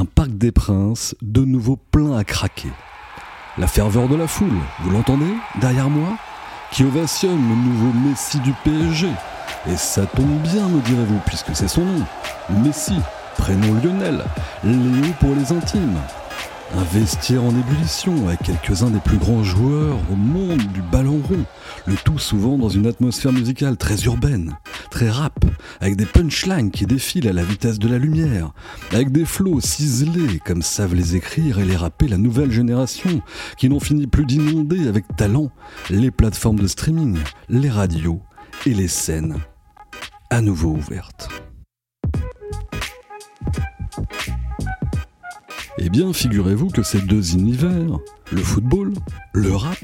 Un parc des princes, de nouveau plein à craquer. La ferveur de la foule, vous l'entendez derrière moi Qui ovationne le nouveau Messi du PSG. Et ça tombe bien, me direz-vous, puisque c'est son nom. Messi, prénom Lionel, Léo pour les intimes. Un vestiaire en ébullition avec quelques-uns des plus grands joueurs au monde du ballon rond. Le tout souvent dans une atmosphère musicale très urbaine, très rap, avec des punchlines qui défilent à la vitesse de la lumière, avec des flots ciselés comme savent les écrire et les rapper la nouvelle génération, qui n'ont fini plus d'inonder avec talent les plateformes de streaming, les radios et les scènes à nouveau ouvertes. Eh bien, figurez-vous que ces deux univers, le football, le rap,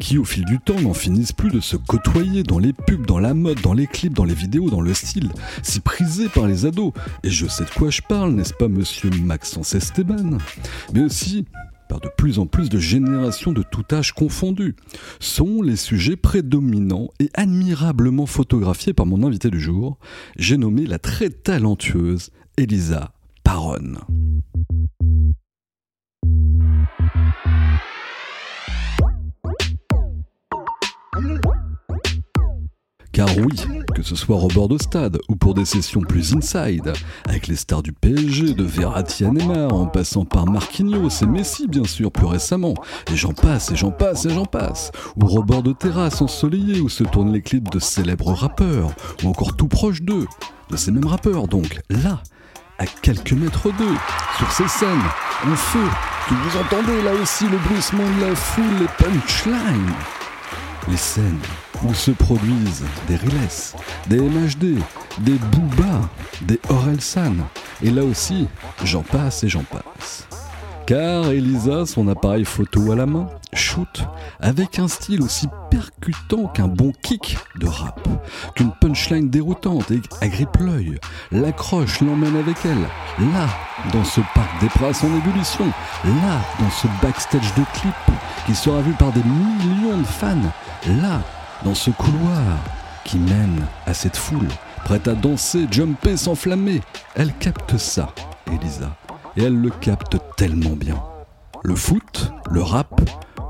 qui au fil du temps n'en finissent plus de se côtoyer dans les pubs, dans la mode, dans les clips, dans les vidéos, dans le style, si prisés par les ados. Et je sais de quoi je parle, n'est-ce pas, monsieur Maxence Esteban? Mais aussi par de plus en plus de générations de tout âge confondues, sont les sujets prédominants et admirablement photographiés par mon invité du jour. J'ai nommé la très talentueuse Elisa Paronne. Car oui, que ce soit au bord de stade ou pour des sessions plus inside, avec les stars du PSG, de Verratti en passant par Marquinhos et Messi bien sûr plus récemment, et j'en passe et j'en passe et j'en passe, ou au bord de terrasse ensoleillée où se tournent les clips de célèbres rappeurs, ou encore tout proche d'eux, de ces mêmes rappeurs donc, là, à quelques mètres d'eux, sur ces scènes, en feu, que vous entendez là aussi le bruissement de la foule, les punchlines, les scènes où se produisent des Riles, des MHD, des Booba, des Orelsan, et là aussi, j'en passe et j'en passe. Car Elisa, son appareil photo à la main, shoot avec un style aussi percutant qu'un bon kick de rap, qu'une punchline déroutante et agrippe l'œil. L'accroche l'emmène avec elle, là, dans ce parc des princes en ébullition, là, dans ce backstage de clip qui sera vu par des millions de fans, là, dans ce couloir qui mène à cette foule, prête à danser, jumper, s'enflammer. Elle capte ça, Elisa et elle le capte tellement bien. Le foot, le rap,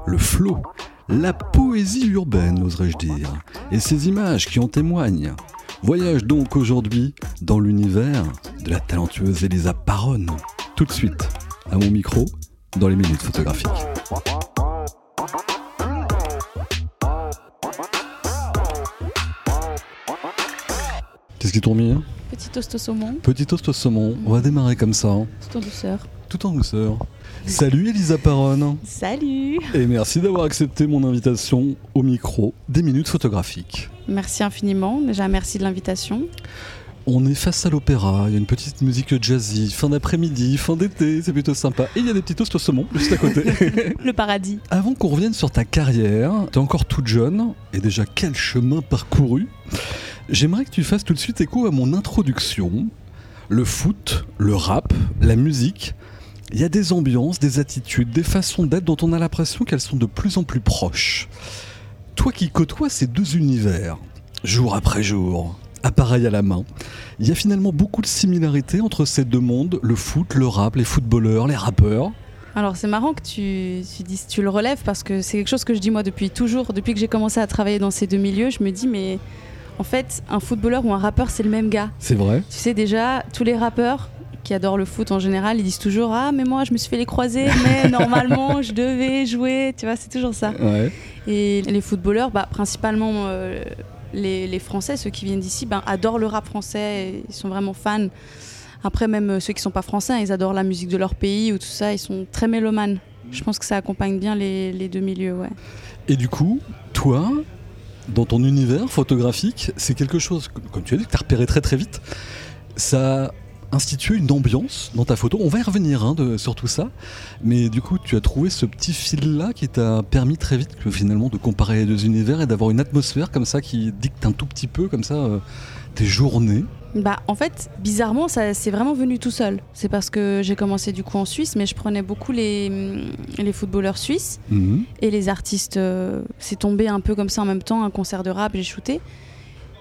le flow, la poésie urbaine, oserais-je dire, et ces images qui en témoignent. Voyage donc aujourd'hui dans l'univers de la talentueuse Elisa Paronne. Tout de suite, à mon micro, dans les minutes photographiques. Qu'est-ce qui tourne bien Petit toast au saumon, Petit toast au saumon, on va démarrer comme ça, hein. tout en douceur. tout en douceur. Salut Elisa Paronne Salut et merci d'avoir accepté mon invitation au micro des minutes photographiques. Merci infiniment. Déjà, merci de l'invitation. On est face à l'opéra, il y a une petite musique jazzy, fin d'après-midi, fin d'été, c'est plutôt sympa. Et il y a des petits toasts au saumon juste à côté. Le paradis. Avant qu'on revienne sur ta carrière, t'es encore toute jeune, et déjà quel chemin parcouru? J'aimerais que tu fasses tout de suite écho à mon introduction. Le foot, le rap, la musique, il y a des ambiances, des attitudes, des façons d'être dont on a l'impression qu'elles sont de plus en plus proches. Toi qui côtoies ces deux univers, jour après jour, appareil à la main, il y a finalement beaucoup de similarités entre ces deux mondes, le foot, le rap, les footballeurs, les rappeurs. Alors, c'est marrant que tu, tu dises, tu le relèves parce que c'est quelque chose que je dis moi depuis toujours. Depuis que j'ai commencé à travailler dans ces deux milieux, je me dis, mais en fait, un footballeur ou un rappeur, c'est le même gars. C'est vrai Tu sais, déjà, tous les rappeurs qui adorent le foot en général, ils disent toujours Ah, mais moi, je me suis fait les croiser, mais normalement, je devais jouer. Tu vois, c'est toujours ça. Ouais. Et les footballeurs, bah, principalement euh, les, les Français, ceux qui viennent d'ici, ben, adorent le rap français, et ils sont vraiment fans. Après, même euh, ceux qui sont pas français, ils adorent la musique de leur pays ou tout ça, ils sont très mélomanes. Je pense que ça accompagne bien les, les deux milieux, ouais. Et du coup, toi, dans ton univers photographique, c'est quelque chose, comme tu as dit, que tu as repéré très très vite. ça a institué une ambiance dans ta photo. On va y revenir hein, sur tout ça. Mais du coup, tu as trouvé ce petit fil-là qui t'a permis très vite finalement de comparer les deux univers et d'avoir une atmosphère comme ça qui dicte un tout petit peu comme ça euh, tes journées. Bah, en fait, bizarrement, ça c'est vraiment venu tout seul. C'est parce que j'ai commencé du coup en Suisse, mais je prenais beaucoup les, les footballeurs suisses Mhm. et les artistes. euh, c'est tombé un peu comme ça en même temps, un concert de rap, j'ai shooté.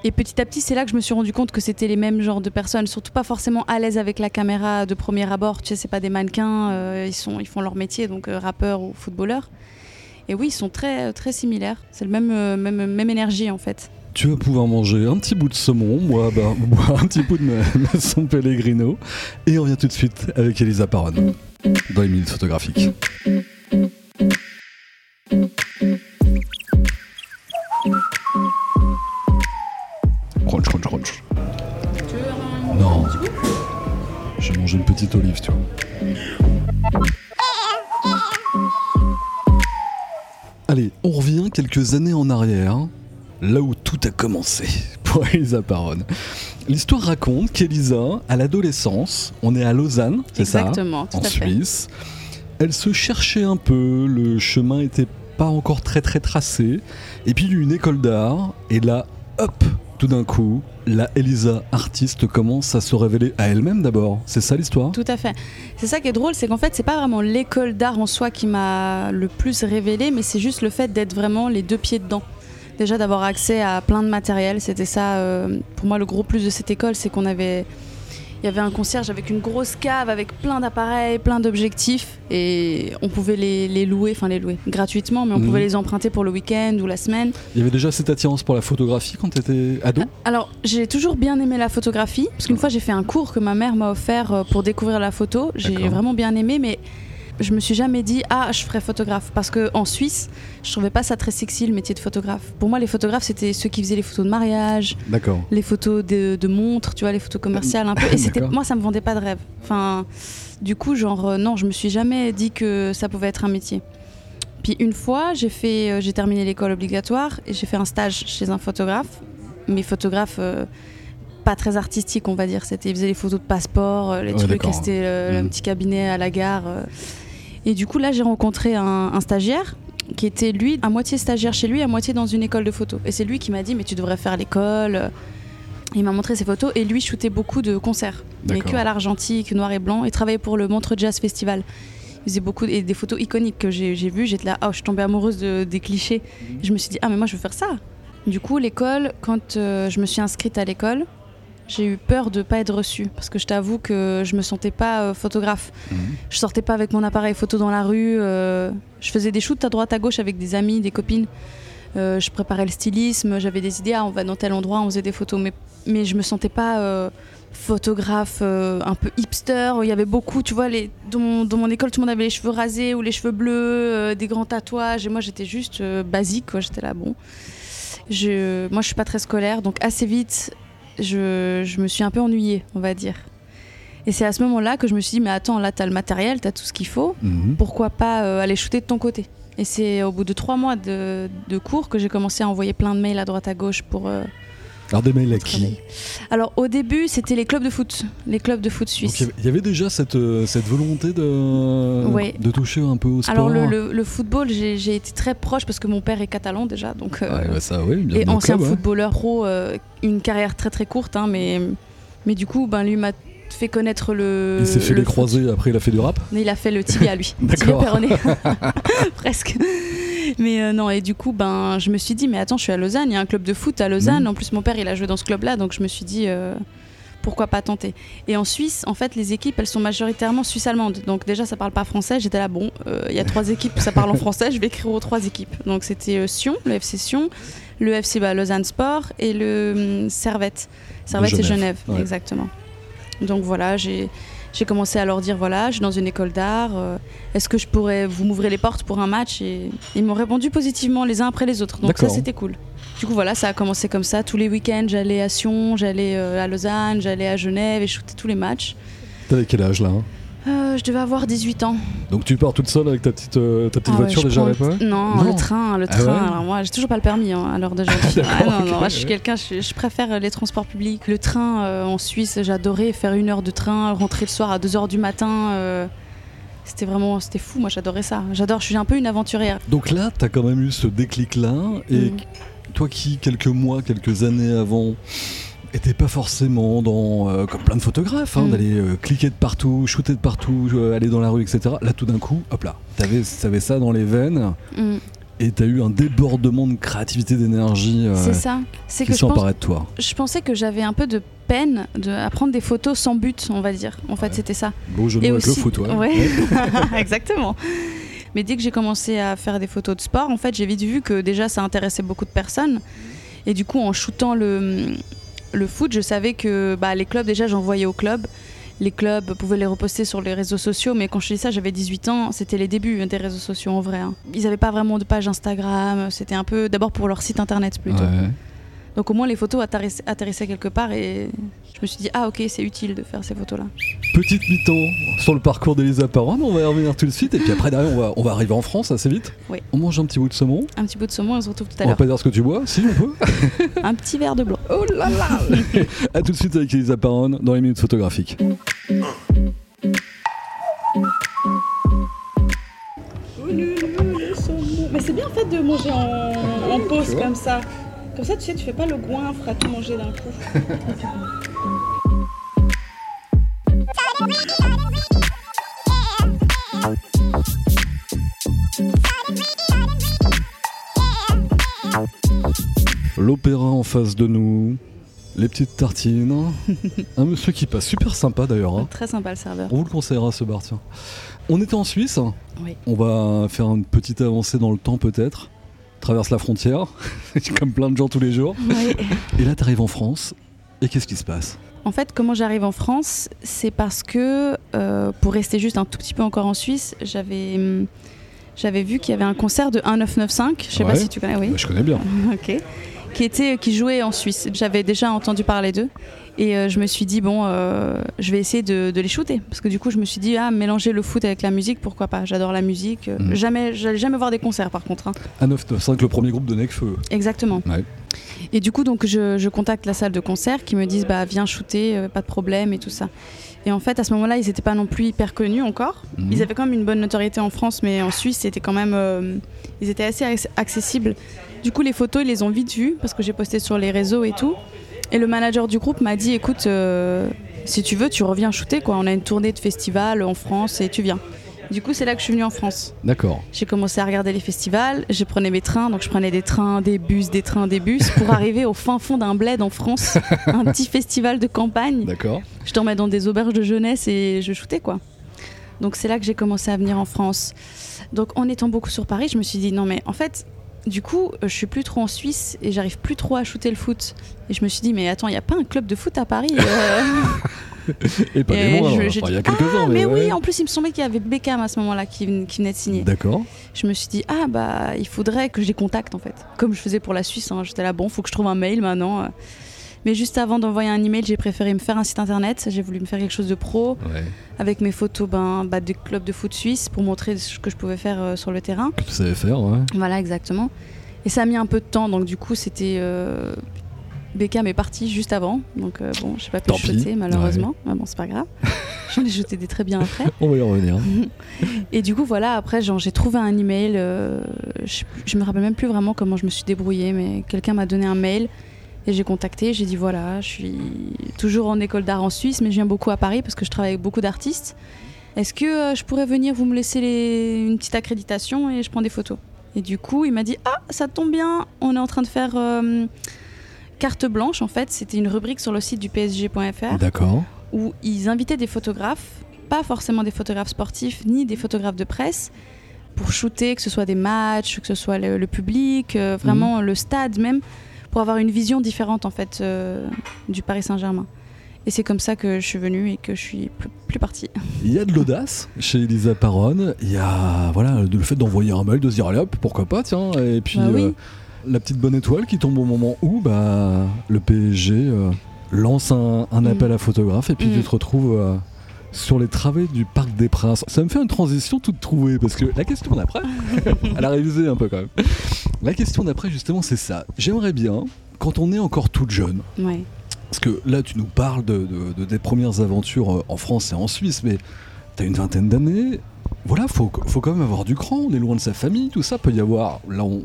Et petit à petit, c'est là que je me suis rendu compte que c'était les mêmes genres de personnes, surtout pas forcément à l'aise avec la caméra de premier abord. Tu sais, c'est pas des mannequins, euh, ils, sont, ils font leur métier, donc euh, rappeurs ou footballeurs. Et oui, ils sont très, très similaires. C'est le même, même, même énergie en fait. Tu vas pouvoir manger un petit bout de saumon, moi, bah, un petit bout de ma, ma San Pellegrino. Et on vient tout de suite avec Elisa Paron dans les minutes photographiques. Crunch, crunch, crunch. Non. J'ai mangé une petite olive, tu vois. Allez, on revient quelques années en arrière, là où tout a commencé pour Elisa Paron. L'histoire raconte qu'Elisa, à l'adolescence, on est à Lausanne, c'est ça Exactement, tout en à fait. Suisse. Elle se cherchait un peu, le chemin était pas encore très très tracé. Et puis il y a eu une école d'art, et là, hop, tout d'un coup, la Elisa artiste commence à se révéler à elle-même d'abord. C'est ça l'histoire? Tout à fait. C'est ça qui est drôle, c'est qu'en fait, c'est pas vraiment l'école d'art en soi qui m'a le plus révélé, mais c'est juste le fait d'être vraiment les deux pieds dedans. Déjà d'avoir accès à plein de matériel, c'était ça. euh, pour moi, le gros plus de cette école, c'est qu'on avait, il y avait un concierge avec une grosse cave avec plein d'appareils, plein d'objectifs, et on pouvait les, les louer, enfin les louer gratuitement, mais on Mhm. pouvait les emprunter pour le week-end ou la semaine. Il y avait déjà cette attirance pour la photographie quand tu étais ado Alors, j'ai toujours bien aimé la photographie, parce qu'une fois j'ai fait un cours que ma mère m'a offert euh, pour découvrir la photo. J'ai vraiment bien aimé, mais je me suis jamais dit ah je ferais photographe, parce que en Suisse, je trouvais pas ça très sexy le métier de photographe. Pour moi, les photographes c'était ceux qui faisaient les photos de mariage, D'accord. les photos de, de montres, tu vois, les photos commerciales un peu. Et c'était moi ça me vendait pas de rêve. Enfin, du coup genre euh, non, je me suis jamais dit que ça pouvait être un métier. Puis une fois, j'ai fait, euh, j'ai terminé l'école obligatoire et j'ai fait un stage chez un photographe. Mais photographe euh, pas très artistique, on va dire. C'était, il faisait les photos de passeport, les Ouais, trucs, c'était euh, le Mhm. petit cabinet à la gare. euh. Et du coup, là, j'ai rencontré un, un stagiaire qui était lui à moitié stagiaire chez lui, à moitié dans une école de photo. Et c'est lui qui m'a dit mais tu devrais faire l'école. Il m'a montré ses photos et lui shootait beaucoup de concerts, mais que à l'argentique, noir et blanc. Il travaillait pour le Montreux Jazz Festival. Il faisait beaucoup et des photos iconiques que j'ai vues. J'étais là, oh, je suis tombée amoureuse de- des clichés. Et je me suis dit ah mais moi je veux faire ça. Du coup l'école, quand euh, je me suis inscrite à l'école, j'ai eu peur de pas être reçue parce que je t'avoue que je me sentais pas euh, photographe. Mhm. Je sortais pas avec mon appareil photo dans la rue. euh, je faisais des shoots à droite à gauche avec des amis, des copines. Euh, je préparais le stylisme, j'avais des idées. Ah, on va dans tel endroit, on faisait des photos. Mais, mais je me sentais pas photographe un peu hipster. Il y avait beaucoup, tu vois, les, dans, mon, dans mon école, tout le monde avait les cheveux rasés ou les cheveux bleus, des grands tatouages. Et moi, j'étais juste basique, quoi. J'étais là, bon. Je, moi, je suis pas très scolaire, donc assez vite, je, je me suis un peu ennuyée, on va dire. Et c'est à ce moment-là que je me suis dit, mais attends, là, t'as le matériel, t'as tout ce qu'il faut Mhm. pourquoi pas euh, aller shooter de ton côté? Et c'est au bout de trois mois de, de cours que j'ai commencé à envoyer plein de mails à droite à gauche pour euh, Alors des mails à qui. Alors au début, c'était les clubs de foot, les clubs de foot Donc, suisses. il y avait- déjà cette, euh, cette volonté de, Ouais. de toucher un peu au sport. Alors le, le- le football, j'ai été très proche parce que mon père est catalan déjà, donc euh, bah ça, oui, bien et ancien club, ouais. footballeur pro, euh, une carrière très très courte, hein, mais mais du coup, ben lui m'a fait connaître le. Il s'est fait le les croisés, après il a fait du rap il a fait le tibia lui. D'accord. Presque. Mais euh, non, et du coup, ben, je me suis dit, mais attends, je suis à Lausanne, il y a un club de foot à Lausanne. Mhm. En plus, mon père, il a joué dans ce club-là, donc je me suis dit, euh, pourquoi pas tenter. Et en Suisse, en fait, les équipes, elles sont majoritairement suisse-allemandes. Donc déjà, ça parle pas français. J'étais là, bon, euh, il y a trois équipes, ça parle en français, je vais écrire aux trois équipes. Donc c'était Sion, le FC Sion, le FC bah, Lausanne Sport et le hum, Servette. Servette et Genève, Genève, ouais. exactement. Donc voilà, j'ai commencé à leur dire voilà, je suis dans une école d'art. euh, Est-ce que je pourrais vous m'ouvrir les portes pour un match Et ils m'ont répondu positivement les uns après les autres. Donc ça c'était cool. Du coup voilà, ça a commencé comme ça. Tous les week-ends, j'allais à Sion, j'allais euh, à Lausanne, j'allais à Genève et je shootais tous les matchs. T'avais quel âge là hein? Euh, je devais avoir 18 ans. Donc tu pars toute seule avec ta petite, euh, ta petite Ah ouais, voiture déjà à l'époque? Non, Non. le train, le Ah train. ouais Alors moi, j'ai toujours pas le permis hein, à l'heure d'aujourd'hui. Ah non, non, ok, moi, je suis quelqu'un, je, je préfère les transports publics. Le train euh, en Suisse, j'adorais faire une heure de train, rentrer le soir à 2 heures du matin. euh, c'était vraiment, c'était fou. Moi, j'adorais ça. J'adore. Je suis un peu une aventurière. Donc là, t'as quand même eu ce déclic-là, et Mm. toi qui, quelques mois, quelques années avant, étais pas forcément dans, euh, comme plein de photographes, hein, Mm. d'aller euh, cliquer de partout, shooter de partout, euh, aller dans la rue, etc. Là, tout d'un coup, hop là, t'avais, t'avais ça dans les veines, Mm. et t'as eu un débordement de créativité, d'énergie C'est ça. C'est que je, pense, de toi. je pensais que j'avais un peu de peine de, à prendre des photos sans but, on va dire. En fait, c'était ça. Beau jeu de avec le foot, ouais. Ouais. Exactement. Mais dès que j'ai commencé à faire des photos de sport, en fait, j'ai vite vu que déjà ça intéressait beaucoup de personnes. Et du coup, en shootant le, le foot, je savais que bah, les clubs, déjà, j'envoyais au club. Les clubs pouvaient les reposter sur les réseaux sociaux, mais quand je dis ça, j'avais 18 ans, c'était les débuts des réseaux sociaux en vrai. hein. Ils n'avaient pas vraiment de page Instagram, c'était un peu d'abord pour leur site internet plutôt. Donc au moins les photos atterrissaient, atterrissaient quelque part et je me suis dit, ah ok, c'est utile de faire ces photos-là. Petite mi-temps sur le parcours d'Elisa Parron, on va y revenir tout de suite, et puis après, derrière, on va, on va arriver en France assez vite. Oui. On mange un petit bout de saumon. Un petit bout de saumon et on se retrouve tout à On va l'heure. pas dire ce que tu bois, si on peut. Un petit verre de blanc. Oh là là A tout de suite avec Elisa Parron dans les minutes photographiques. Mais c'est bien en fait de manger en, pause comme ça. Comme ça, tu sais, tu fais pas le goinfre à tout manger d'un coup. L'opéra en face de nous, les petites tartines. un monsieur qui passe super sympa d'ailleurs. hein. Très sympa le serveur. On vous le conseillera ce bar, tiens. On était en Suisse. Oui. On va faire une petite avancée dans le temps peut-être. Traverse la frontière, comme plein de gens tous les jours. Et là, t'arrives en France. Et qu'est-ce qui se passe? En fait, comment j'arrive en France, c'est parce que, euh, pour rester juste un tout petit peu encore en Suisse, j'avais j'avais vu qu'il y avait un concert de 1995. Je sais Ouais. pas si tu connais, oui. Bah, Je connais bien. ok. Qui, était, qui jouait en Suisse. J'avais déjà entendu parler d'eux. Et euh, je me suis dit, bon, euh, je vais essayer de, de les shooter. Parce que du coup, je me suis dit, ah, mélanger le foot avec la musique, pourquoi pas J'adore la musique. Euh, Mhm. Jamais, j'allais jamais voir des concerts par contre. hein. À 995, le premier groupe de Necfeu. Exactement. Ouais. Et du coup, donc, je, je contacte la salle de concert qui me disent, bah, viens shooter, euh, pas de problème et tout ça. Et en fait, à ce moment-là, ils n'étaient pas non plus hyper connus encore. Mhm. Ils avaient quand même une bonne notoriété en France, mais en Suisse, c'était quand même. euh, ils étaient assez ac- accessibles. Du coup, les photos, ils les ont vite vues parce que j'ai posté sur les réseaux et tout. Et le manager du groupe m'a dit écoute, euh, si tu veux, tu reviens shooter. Quoi. On a une tournée de festival en France et tu viens. Du coup, c'est là que je suis venue en France. D'accord. J'ai commencé à regarder les festivals, je prenais mes trains, donc je prenais des trains, des bus, des trains, des bus, pour arriver au fin fond d'un bled en France, un petit festival de campagne. D'accord. Je dormais dans des auberges de jeunesse et je shootais quoi. Donc c'est là que j'ai commencé à venir en France. Donc en étant beaucoup sur Paris, je me suis dit non mais en fait, du coup, euh, je suis plus trop en Suisse et j'arrive plus trop à shooter le foot. Et je me suis dit mais attends, il n'y a pas un club de foot à Paris euh Et pas Et je- Enfin, j'ai il y a quelques-uns, Mais ouais. oui, en plus il me semblait qu'il y avait Beckham à ce moment-là qui, ven- qui venait de signer. D'accord. Je me suis dit ah bah il faudrait que je les contacte en fait. Comme je faisais pour la Suisse, hein. j'étais là bon, faut que je trouve un mail maintenant. Mais juste avant d'envoyer un email, j'ai préféré me faire un site internet. J'ai voulu me faire quelque chose de pro Ouais. avec mes photos ben, bah, des clubs de foot suisse pour montrer ce que je pouvais faire euh, sur le terrain. Que tu savais faire, ouais. Voilà, exactement. Et ça a mis un peu de temps, donc du coup, c'était. Euh... Beckham est parti juste avant, donc euh, bon, j'ai pas pu Tant le pis. shooter malheureusement. Mais bon, c'est pas grave. J'en ai shooté des très bien après. On va y revenir. Et du coup, voilà, après, j'ai trouvé un email. euh, je, je me rappelle même plus vraiment comment je me suis débrouillée, mais quelqu'un m'a donné un mail et j'ai contacté. J'ai dit voilà, je suis toujours en école d'art en Suisse, mais je viens beaucoup à Paris parce que je travaille avec beaucoup d'artistes. Est-ce que euh, je pourrais venir vous me laisser les- une petite accréditation et je prends des photos? Et du coup, il m'a dit ah, ça tombe bien, on est en train de faire euh, carte blanche. En fait, c'était une rubrique sur le site du PSG.fr D'accord. où ils invitaient des photographes, pas forcément des photographes sportifs ni des photographes de presse, pour shooter, que ce soit des matchs, que ce soit le, le public, euh, vraiment le stade même, pour avoir une vision différente en fait euh, du Paris Saint-Germain. Et c'est comme ça que je suis venue et que je suis plus, plus partie. Il y a de l'audace chez Elisa Paronne. Il y a voilà, le fait d'envoyer un mail, de se dire allez hop, pourquoi pas, tiens. Et puis Bah oui. euh, la petite bonne étoile qui tombe au moment où bah, le PSG euh, lance un, un Mm. appel à photographe et puis Mm. tu te retrouves sur les travaux du Parc des Princes. Ça me fait une transition toute trouvée parce que la question d'après, elle a révisé un peu quand même. La question d'après, justement, c'est ça. J'aimerais bien, quand on est encore toute jeune, Ouais. parce que là, tu nous parles de, de- de tes premières aventures euh, en France et en Suisse, mais tu as une vingtaine d'années. Voilà, faut, faut quand même avoir du cran. On est loin de sa famille, tout ça. Peut y avoir. Là, on-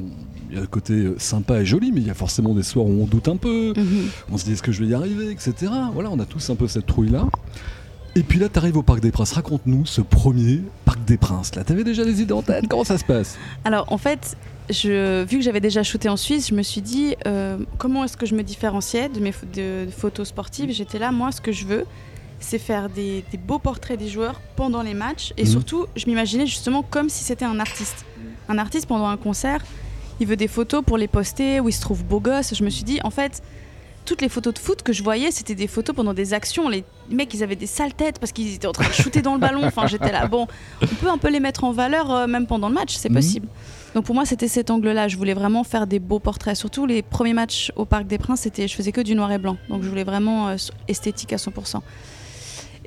il y a le côté euh, sympa et joli, mais il y a forcément des soirs où on doute un peu. Mhm. On se dit est-ce que je vais y arriver, etc. Voilà, on a tous un peu cette trouille-là. Et puis là, tu arrives au Parc des Princes. Raconte-nous ce premier Parc des Princes. Là, t'avais déjà des idées en tête Comment ça se passe Alors en fait, je, vu que j'avais déjà shooté en Suisse, je me suis dit euh, comment est-ce que je me différenciais de mes pho- de- de photos sportives? J'étais là, moi, ce que je veux, c'est faire des, des beaux portraits des joueurs pendant les matchs. Et Mhm. surtout, je m'imaginais justement comme si c'était un artiste. Un artiste pendant un concert, il veut des photos pour les poster où il se trouve beau gosse. Je me suis dit, en fait, toutes les photos de foot que je voyais, c'était des photos pendant des actions. Les mecs, ils avaient des sales têtes parce qu'ils étaient en train de shooter dans le ballon. Enfin, j'étais là, bon, on peut un peu les mettre en valeur euh, même pendant le match, c'est Mhm. possible. Donc pour moi, c'était cet angle-là. Je voulais vraiment faire des beaux portraits. Surtout les premiers matchs au Parc des Princes, c'était, je faisais que du noir et blanc. Donc je voulais vraiment euh, esthétique à 100%.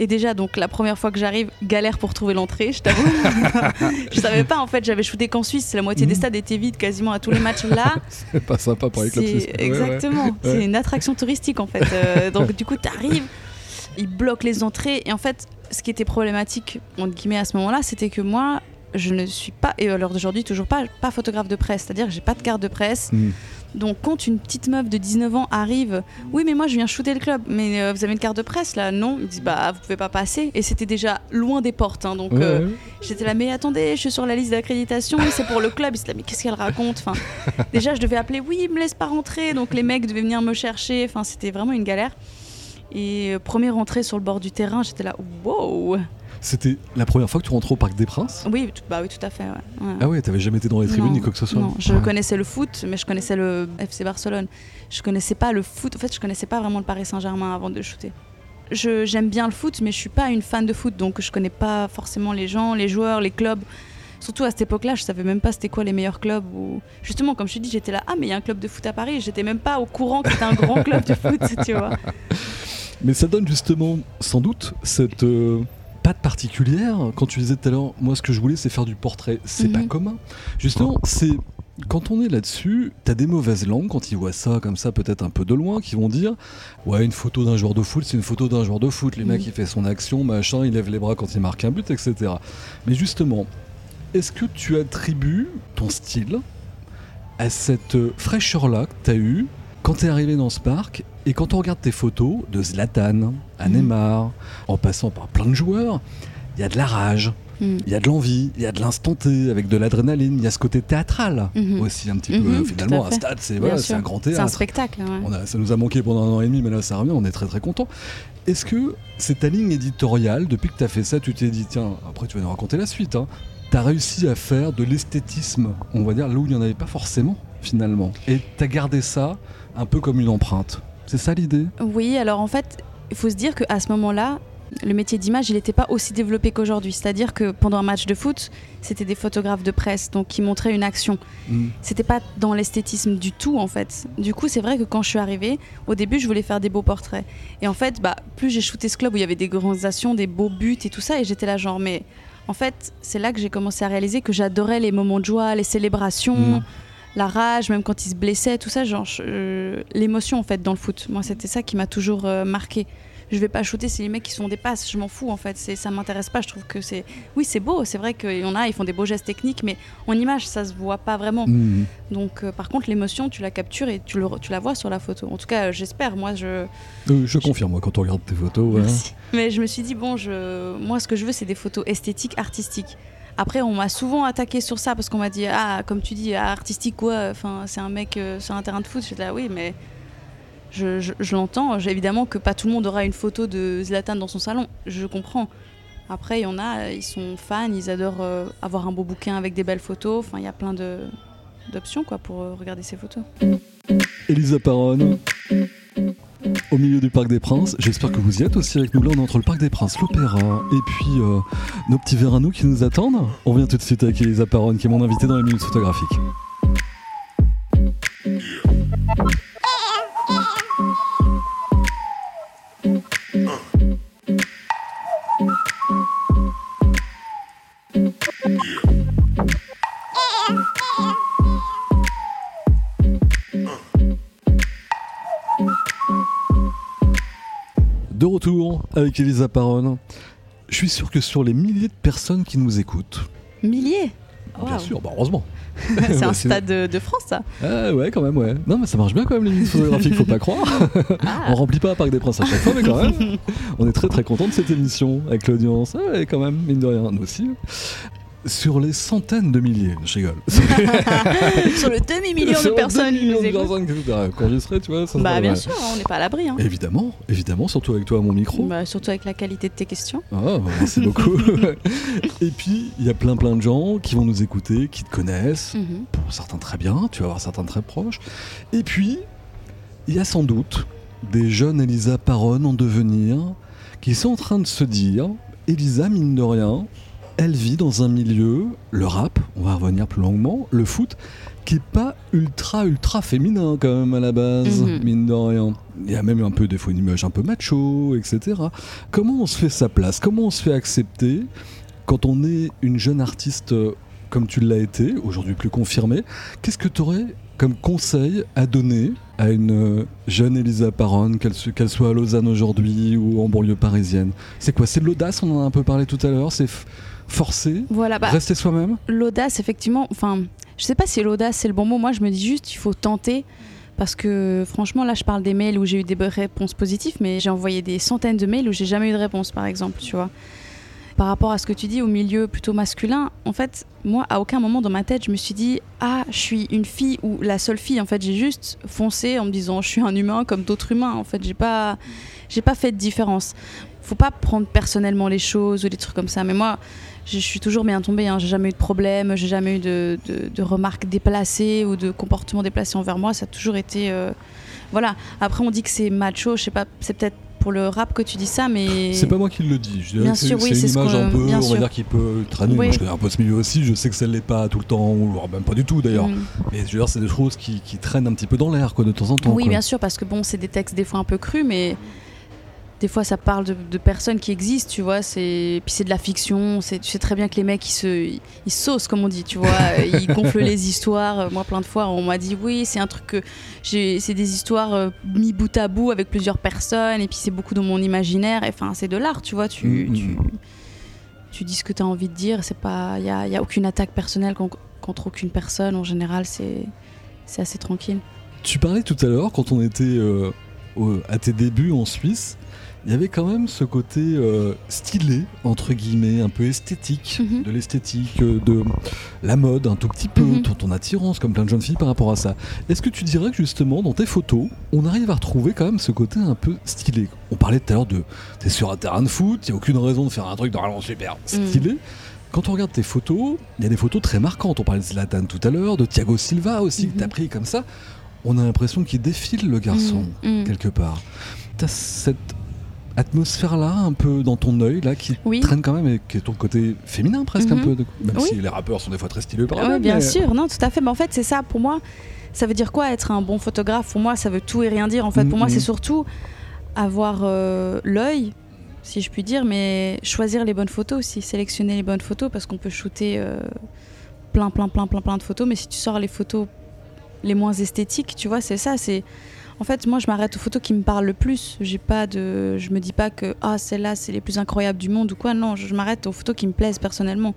Et déjà, donc la première fois que j'arrive, galère pour trouver l'entrée, je t'avoue. je savais pas en fait, j'avais shooté qu'en Suisse, la moitié des Mhm. stades étaient vides quasiment à tous les matchs. Là, C'est pas sympa pour les clubs. Ouais, ouais. Exactement, c'est une attraction touristique en fait. Euh, donc du coup, tu arrives, ils bloquent les entrées. Et en fait, ce qui était problématique, entre guillemets, à ce moment-là, c'était que moi, je ne suis pas, et à l'heure d'aujourd'hui, toujours pas, pas photographe de presse. C'est-à-dire que j'ai pas de carte de presse. Mm. Donc quand une petite meuf de 19 ans arrive, oui mais moi je viens shooter le club, mais euh, vous avez une carte de presse là Non, ils disent bah vous pouvez pas passer. Et c'était déjà loin des portes, hein, donc Ouais, euh, ouais. J'étais là, mais attendez, je suis sur la liste d'accréditation, c'est pour le club. Ils étaient là, mais qu'est-ce qu'elle raconte? Enfin, Déjà, je devais appeler, oui, ils me laissent pas rentrer. Donc les mecs devaient venir me chercher. Enfin, c'était vraiment une galère. Et euh, première entrée sur le bord du terrain, j'étais là, wow C'était la première fois que tu rentres au Parc des Princes? Oui, tout- bah oui, tout à fait. ouais. Ouais. Ah ouais, t'avais jamais été dans les tribunes Non, ni quoi que ce soit? Non, je Ouais. connaissais le foot, mais je connaissais le FC Barcelone. Je connaissais pas le foot. En fait, je connaissais pas vraiment le Paris Saint-Germain avant de shooter. J'aime bien le foot, mais je suis pas une fan de foot, donc je connais pas forcément les gens, les joueurs, les clubs. Surtout à cette époque-là, je savais même pas c'était quoi les meilleurs clubs. Ou... Justement, comme je te dis, j'étais là, ah, mais il y a un club de foot à Paris. J'étais même pas au courant que c'était un grand club de foot, tu vois. Mais ça donne justement, sans doute, cette euh, patte particulière. Quand tu disais tout à l'heure, moi ce que je voulais c'est faire du portrait. C'est Mhm. pas commun. Justement, c'est. Quand on est là-dessus, t'as des mauvaises langues quand ils voient ça comme ça, peut-être un peu de loin, qui vont dire Ouais, une photo d'un joueur de foot, c'est une photo d'un joueur de foot. Les Mhm. mecs, il fait son action, machin, il lève les bras quand il marque un but, etc. Mais justement, est-ce que tu attribues ton style à cette fraîcheur-là que t'as eue quand t'es arrivé dans ce parc et quand on regarde tes photos de Zlatan, à Mhm. Neymar, en passant par plein de joueurs, il y a de la rage, Mm. il y a de l'envie, il y a de l'instant T avec de l'adrénaline, il y a ce côté théâtral Mhm. aussi un petit peu. tout Finalement, un stade, c'est voilà, un grand C'est un théâtre. spectacle. ouais. On a- ça nous a manqué pendant un an et demi, mais là ça revient, on est très très content. Est-ce que c'est ta ligne éditoriale, depuis que tu as fait ça, tu t'es dit, tiens, après tu vas nous raconter la suite, hein, tu as réussi à faire de l'esthétisme, on va dire, là où il n'y en avait pas forcément, finalement. Et tu as gardé ça un peu comme une empreinte. C'est ça l'idée? Oui, alors en fait, il faut se dire qu'à ce moment-là, le métier d'image, il n'était pas aussi développé qu'aujourd'hui. C'est-à-dire que pendant un match de foot, c'était des photographes de presse, donc qui montraient une action. Mm. C'était pas dans l'esthétisme du tout, en fait. Du coup, c'est vrai que quand je suis arrivée, au début, je voulais faire des beaux portraits. Et en fait, bah, plus j'ai shooté ce club où il y avait des grandes actions, des beaux buts et tout ça, et j'étais là genre, mais en fait, c'est là que j'ai commencé à réaliser que j'adorais les moments de joie, les célébrations. Mm. La rage, même quand ils se blessaient, tout ça, genre euh, l'émotion en fait dans le foot. Moi, c'était ça qui m'a toujours euh, marqué. Je vais pas shooter, c'est les mecs qui sont des passes, je m'en fous en fait. C'est ça m'intéresse pas. Je trouve que c'est, oui, c'est beau. C'est vrai qu'il y en a, ils font des beaux gestes techniques, mais en image, ça se voit pas vraiment. Mm. Donc, euh, par contre, l'émotion, tu la captures et tu, le, tu la vois sur la photo. En tout cas, j'espère. Moi, je. Euh, je confirme, moi, quand on regarde tes photos. ouais. Merci. Mais je me suis dit bon, je, moi, ce que je veux, c'est des photos esthétiques, artistiques. Après, on m'a souvent attaqué sur ça parce qu'on m'a dit ah, comme tu dis, artistique quoi. Enfin, c'est un mec euh, sur un terrain de foot. J'étais là, oui, mais je, je- je l'entends. Évidemment que pas tout le monde aura une photo de Zlatan dans son salon. Je comprends. Après, il y en a, ils sont fans, ils adorent euh, avoir un beau bouquin avec des belles photos. Enfin, il y a plein d'options quoi pour euh, regarder ces photos. Elisa Paronne, au milieu du Parc des Princes. J'espère que vous y êtes aussi avec nous. Là, on est entre le Parc des Princes, l'Opéra et puis euh, nos petits verres à nous qui nous attendent. On vient tout de suite avec Elisa Paronne, qui est mon invitée dans les minutes photographiques. Retour avec Elisa Paron. Je suis sûr que sur les milliers de personnes qui nous écoutent, Milliers bien sûr, bah heureusement. C'est un stade de, de France, ça. Ah ouais, quand même, ouais. Non, mais ça marche bien quand même les minutes photographiques, faut pas croire. Ah. On remplit pas un parc des princes à chaque fois, mais quand même, on est très très content de cette émission avec l'audience. Ah ouais, quand même, mine de rien, nous aussi. Sur les centaines de milliers, je rigole. Sur le demi-million de personnes qui nous écoutent. tu vois, ça Bah, bien sûr, on n'est pas à l'abri. Hein. Évidemment, évidemment, surtout avec toi à mon micro. Bah, surtout avec la qualité de tes questions. Ah, merci beaucoup. Et puis, il y a plein plein de gens qui vont nous écouter, qui te connaissent, Mhm. pour certains très bien, tu vas avoir certains très proches. Et puis, il y a sans doute des jeunes Elisa Paron en devenir qui sont en train de se dire Elisa, mine de rien, elle vit dans un milieu, le rap, on va revenir plus longuement, le foot, qui est pas ultra ultra féminin quand même à la base, Mhm. mine de rien. Il y a même un peu des fois une image un peu macho, etc. Comment on se fait sa place? Comment on se fait accepter quand on est une jeune artiste euh, comme tu l'as été, aujourd'hui plus confirmée? Qu'est-ce que tu aurais comme conseil à donner à une euh, jeune Elisa Paron, qu'elle soit à Lausanne aujourd'hui ou en banlieue parisienne? C'est quoi? C'est de l'audace, on en a un peu parlé tout à l'heure, c'est forcer, Voilà, bah, rester soi-même l'audace, effectivement, enfin, je sais pas si l'audace c'est le bon mot. Moi, je me dis juste, il faut tenter. Parce que franchement, là, je parle des mails où j'ai eu des réponses positives, mais j'ai envoyé des centaines de mails où j'ai jamais eu de réponse, par exemple, tu vois. Par rapport à ce que tu dis au milieu plutôt masculin, en fait, moi, à aucun moment dans ma tête, je me suis dit, ah, je suis une fille ou la seule fille. En fait, j'ai juste foncé en me disant, je suis un humain comme d'autres humains. En fait, j'ai pas, j'ai pas fait de différence. Faut pas prendre personnellement les choses ou des trucs comme ça. Mais moi, je suis toujours bien tombée. Hein. J'ai jamais eu de problème, j'ai jamais eu de, de- de remarques déplacées ou de comportements déplacés envers moi. Ça a toujours été. euh, Voilà. Après, on dit que c'est macho. Je sais pas, c'est peut-être pour le rap que tu dis ça, mais. C'est pas moi qui le dis. Je Bien sûr, oui, c'est une ce image qu'on- un peu, on va sûr. dire, qui peut traîner. Oui. Moi, je connais un peu ce milieu aussi. Je sais que ça l'est pas tout le temps, ou même pas du tout d'ailleurs. Mm. Mais je veux dire, c'est des choses qui, qui traînent un petit peu dans l'air, quoi, de temps en temps. Oui, quoi. bien sûr, parce que bon, c'est des textes des fois un peu crus, mais des fois ça parle de, de personnes qui existent, tu vois. C'est puis c'est de la fiction. C'est tu sais très bien que les mecs ils se ils, ils saucent comme on dit, tu vois. ils gonflent les histoires. Moi, plein de fois, on m'a dit oui, c'est un truc que j'ai. C'est des histoires euh, mis bout à bout avec plusieurs personnes, et puis c'est beaucoup dans mon imaginaire. Enfin, c'est de l'art, tu vois. Tu Mm, tu, mm. tu dis ce que tu as envie de dire. C'est pas il y a, y a aucune attaque personnelle con- contre aucune personne. En général, c'est c'est assez tranquille. Tu parlais tout à l'heure, quand on était euh, au- à tes débuts en Suisse, il y avait quand même ce côté euh, stylé, entre guillemets, un peu esthétique, Mhm. de l'esthétique, euh, de la mode, un tout petit peu, Mhm. ton, ton attirance, comme plein de jeunes filles par rapport à ça. Est-ce que tu dirais que justement, dans tes photos, on arrive à retrouver quand même ce côté un peu stylé? On parlait tout à l'heure de t'es sur un terrain de foot, il n'y a aucune raison de faire un truc normalement super stylé. Quand on regarde tes photos, il y a des photos très marquantes. On parlait de Zlatan tout à l'heure, de Thiago Silva aussi, que Mhm. tu as pris comme ça. On a l'impression qu'il défile le garçon, Mm, mm. quelque part. Tu as cette atmosphère-là, un peu dans ton œil, là, qui Oui. traîne quand même, et qui est ton côté féminin presque un Mhm. peu. de- Même Oui. si les rappeurs sont des fois très stylés par Oui, bien mais- sûr, non, tout à fait. Mais en fait, c'est ça, pour moi, ça veut dire quoi être un bon photographe? Pour moi, ça veut tout et rien dire. En fait, pour moi, Mhm. c'est surtout avoir euh, l'œil, si je puis dire, mais choisir les bonnes photos aussi, sélectionner les bonnes photos, parce qu'on peut shooter euh, plein, plein, plein, plein, plein de photos, mais si tu sors les photos les moins esthétiques, tu vois, c'est ça, c'est... En fait, moi, je m'arrête aux photos qui me parlent le plus. J'ai pas de, je me dis pas que ah celles-là c'est les plus incroyables du monde ou quoi. Non, je, m'arrête aux photos qui me plaisent personnellement.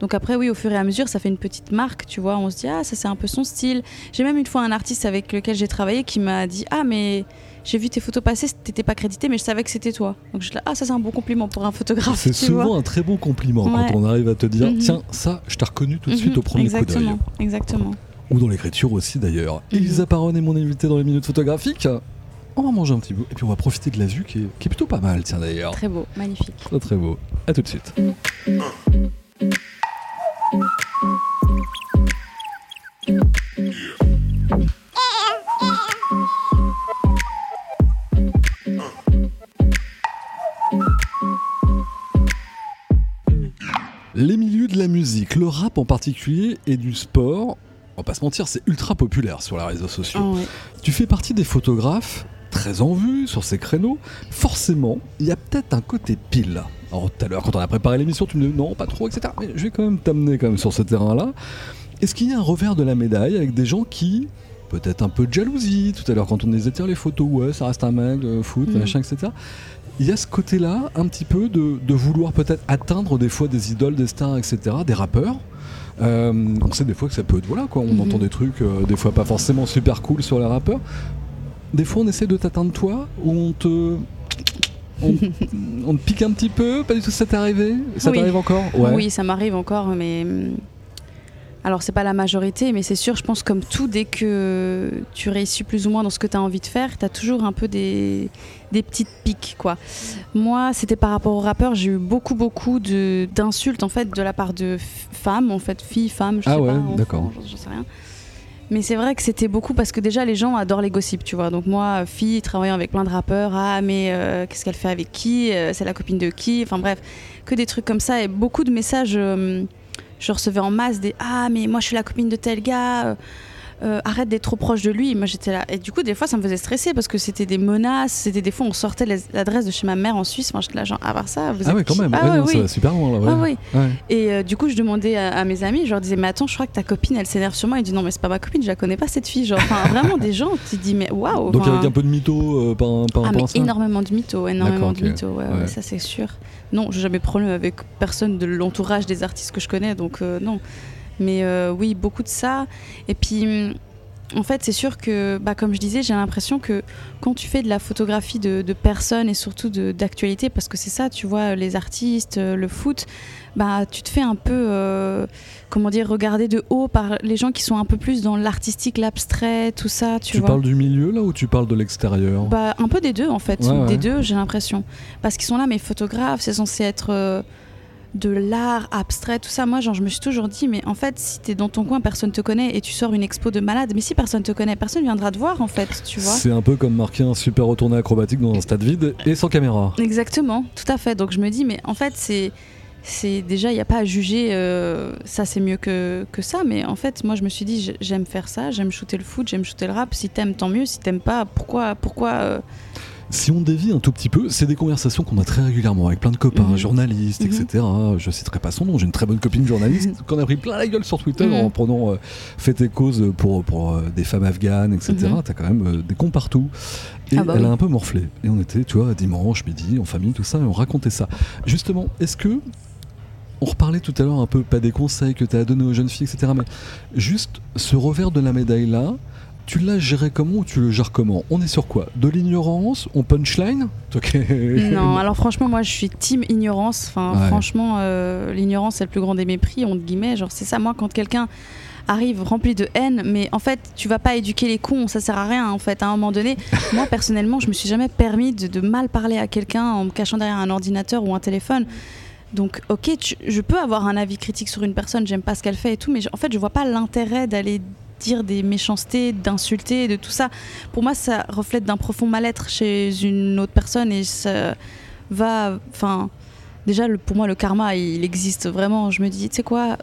Donc après, oui, au fur et à mesure, ça fait une petite marque, tu vois. On se dit, ah, ça c'est un peu son style. J'ai même une fois un artiste avec lequel j'ai travaillé qui m'a dit, ah, mais j'ai vu tes photos passer, t'étais pas crédité, mais je savais que c'était toi. Donc je dis, ah, ça c'est un bon compliment pour un photographe. C'est souvent vois. un très bon compliment Ouais. quand on arrive à te dire Mhm. tiens ça je t'ai reconnu tout de suite Mhm, au premier coup d'œil Exactement, exactement. Ou dans l'écriture aussi d'ailleurs. Elisa Paron est mon invitée dans les minutes photographiques on va manger un petit bout et puis on va profiter de la vue qui est, qui est plutôt pas mal tiens d'ailleurs Très beau, magnifique. très très beau à tout de suite Les milieux de la musique, le rap en particulier et du sport, on va pas se mentir, c'est ultra populaire sur les réseaux sociaux. Ah ouais. Tu fais partie des photographes très en vue sur ces créneaux. Forcément, il y a peut-être un côté pile. Alors tout à l'heure, quand on a préparé l'émission, tu me dis non, pas trop, etc. Mais je vais quand même t'amener quand même sur ce terrain-là. Est-ce qu'il y a un revers de la médaille avec des gens qui peut-être un peu de jalousie. Tout à l'heure, quand on disait, tiens, les photos, ouais, ça reste un mec, euh, foot, Mhm. machin, etc. Il y a ce côté-là, un petit peu, de, de vouloir peut-être atteindre des fois des idoles, des stars, etc., des rappeurs. Euh, on sait des fois que ça peut être, voilà, quoi, on Mhm. entend des trucs, euh, des fois pas forcément super cool sur les rappeurs. Des fois, on essaie de t'atteindre toi, ou on te. On, on te pique un petit peu, pas du tout ça t'est arrivé? Ça Oui. t'arrive encore? Oui, ça m'arrive encore, mais. Alors, c'est pas la majorité, mais c'est sûr, je pense, comme tout, dès que tu réussis plus ou moins dans ce que tu as envie de faire, tu as toujours un peu des, des petites piques, quoi. Moi, c'était par rapport aux rappeurs, j'ai eu beaucoup, beaucoup de- d'insultes, en fait, de la part de femmes, en fait, filles, femmes, je Ah sais ouais, pas. d'accord. j'en- sais rien. Mais c'est vrai que c'était beaucoup parce que déjà les gens adorent les gossips, tu vois. Donc moi, fille, travaillant avec plein de rappeurs, ah mais euh, qu'est-ce qu'elle fait avec qui Euh, C'est la copine de qui? Enfin bref, que des trucs comme ça et beaucoup de messages. euh, je recevais en masse des ah mais moi je suis la copine de tel gars. Euh, arrête d'être trop proche de lui. Moi j'étais là et du coup des fois ça me faisait stresser parce que c'était des menaces, c'était des fois on sortait l'adresse de chez ma mère en Suisse. Moi j'étais là genre à part ça. Vous Ah êtes ouais, quand qui même. Ah Ouais, ouais, non, Ça oui. va super loin là. Ouais. Ah oui. Et euh, du coup, je demandais à, à mes amis, je leur disais, mais attends, je crois que ta copine, elle s'énerve sur moi. Elle dit, non, mais c'est pas ma copine, je la connais pas cette fille. Genre, vraiment des gens, tu dis, mais waouh. Donc avec un peu de mytho euh, par, par ah, mais énormément de mythos, énormément de ok. mythos, ça c'est sûr. Non, j'ai jamais de problème avec personne de l'entourage des artistes que je connais, donc euh, non. Mais euh, oui, beaucoup de ça. Et puis, hum, en fait, c'est sûr que, bah, comme je disais, j'ai l'impression que quand tu fais de la photographie de, de personnes et surtout d'actualité, parce que c'est ça, tu vois, les artistes, euh, le foot, bah, tu te fais un peu, euh, comment dire, regarder de haut par les gens qui sont un peu plus dans l'artistique, l'abstrait, tout ça, tu, Tu vois. parles du milieu là ou tu parles de l'extérieur? Bah, un peu des deux en fait, Ouais, ouais. des deux j'ai l'impression. Parce qu'ils sont là, mes photographes, c'est censé être euh, de l'art abstrait, tout ça. Moi, genre, je me suis toujours dit, mais en fait, si t'es dans ton coin, personne te connaît et tu sors une expo de malade, mais si personne te connaît, personne viendra te voir en fait, tu vois. C'est un peu comme marquer un super retourné acrobatique dans un stade vide et sans caméra. Exactement, tout à fait. Donc je me dis, mais en fait, c'est. C'est déjà, il n'y a pas à juger, euh, ça c'est mieux que, que ça, mais en fait, moi je me suis dit, j'ai- j'aime faire ça, j'aime shooter le foot, j'aime shooter le rap. Si t'aimes, tant mieux. Si t'aimes pas, pourquoi, pourquoi euh, Si on dévie un tout petit peu, c'est des conversations qu'on a très régulièrement avec plein de copains, Mhm. journalistes, Mhm. etc. Je citerai pas son nom, j'ai une très bonne copine journaliste qu'on a pris plein la gueule sur Twitter Mhm. en prenant euh, fait et cause pour, pour euh, des femmes afghanes, etc. Mhm. T'as quand même euh, des cons partout. Et Ah bah elle a un peu morflé. Et on était, tu vois, dimanche, midi, en famille, tout ça, et on racontait ça. Justement, est-ce que. On reparlait tout à l'heure un peu, pas des conseils que tu as donné aux jeunes filles, etc. Mais juste ce revers de la médaille là, tu l'as géré comment ou tu le gères comment On est sur quoi De l'ignorance On punchline Ok. Non, alors franchement, moi je suis team ignorance. Enfin, Ouais. franchement, euh, l'ignorance c'est le plus grand des mépris, entre guillemets. Genre, c'est ça, moi, quand quelqu'un arrive rempli de haine, mais en fait, tu vas pas éduquer les cons, ça sert à rien, en fait. À un moment donné, moi personnellement, je me suis jamais permis de, de mal parler à quelqu'un en me cachant derrière un ordinateur ou un téléphone. Donc, ok, tu- je peux avoir un avis critique sur une personne, j'aime pas ce qu'elle fait et tout, mais en fait, je vois pas l'intérêt d'aller dire des méchancetés, d'insulter, de tout ça. Pour moi, ça reflète d'un profond mal-être chez une autre personne et ça va. Enfin, déjà, pour moi, le karma, il existe vraiment. Je me dis, tu sais quoi,